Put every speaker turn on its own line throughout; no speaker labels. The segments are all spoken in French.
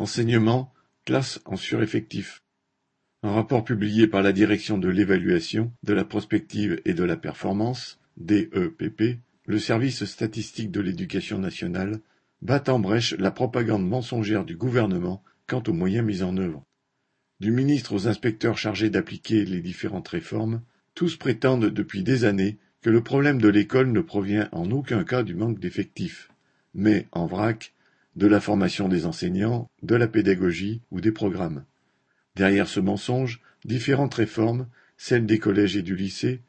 Enseignement, classe en sureffectif. Un rapport publié par la Direction de l'évaluation, de la prospective et de la performance, DEPP, le service statistique de l'éducation nationale, bat en brèche la propagande mensongère du gouvernement quant aux moyens mis en œuvre. Du ministre aux inspecteurs chargés d'appliquer les différentes réformes, tous prétendent depuis des années que le problème de l'école ne provient en aucun cas du manque d'effectifs, mais, en vrac, de la formation des enseignants, de la pédagogie ou des programmes. Derrière ce mensonge, différentes réformes, celles des collèges et du lycée,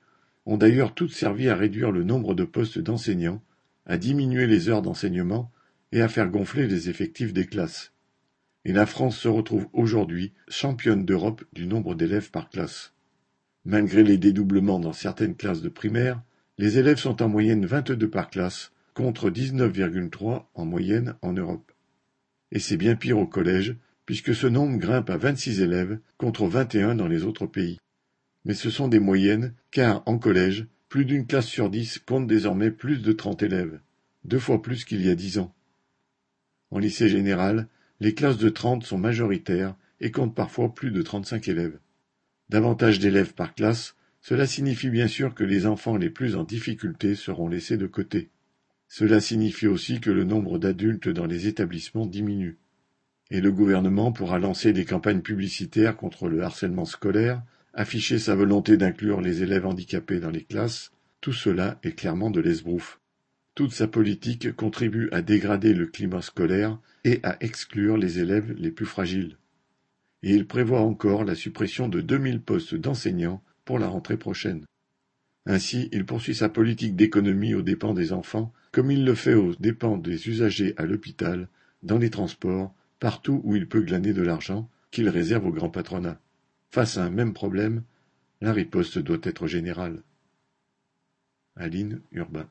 ont d'ailleurs toutes servi à réduire le nombre de postes d'enseignants, à diminuer les heures d'enseignement et à faire gonfler les effectifs des classes. Et la France se retrouve aujourd'hui championne d'Europe du nombre d'élèves par classe. Malgré les dédoublements dans certaines classes de primaire, les élèves sont en moyenne 22 par classe, contre 19,3 en moyenne en Europe. Et c'est bien pire au collège, puisque ce nombre grimpe à 26 élèves contre 21 dans les autres pays. Mais ce sont des moyennes, car en collège, plus d'une classe sur dix compte désormais plus de 30 élèves, deux fois plus qu'il y a dix ans. En lycée général, les classes de 30 sont majoritaires et comptent parfois plus de 35 élèves. Davantage d'élèves par classe, cela signifie bien sûr que les enfants les plus en difficulté seront laissés de côté. Cela signifie aussi que le nombre d'adultes dans les établissements diminue. Et le gouvernement pourra lancer des campagnes publicitaires contre le harcèlement scolaire, afficher sa volonté d'inclure les élèves handicapés dans les classes, tout cela est clairement de l'esbrouf. Toute sa politique contribue à dégrader le climat scolaire et à exclure les élèves les plus fragiles. Et il prévoit encore la suppression de 2000 postes d'enseignants pour la rentrée prochaine. Ainsi, il poursuit sa politique d'économie aux dépens des enfants, comme il le fait aux dépens des usagers à l'hôpital, dans les transports, partout où il peut glaner de l'argent, qu'il réserve au grand patronat. Face à un même problème, la riposte doit être générale. Aline Urbain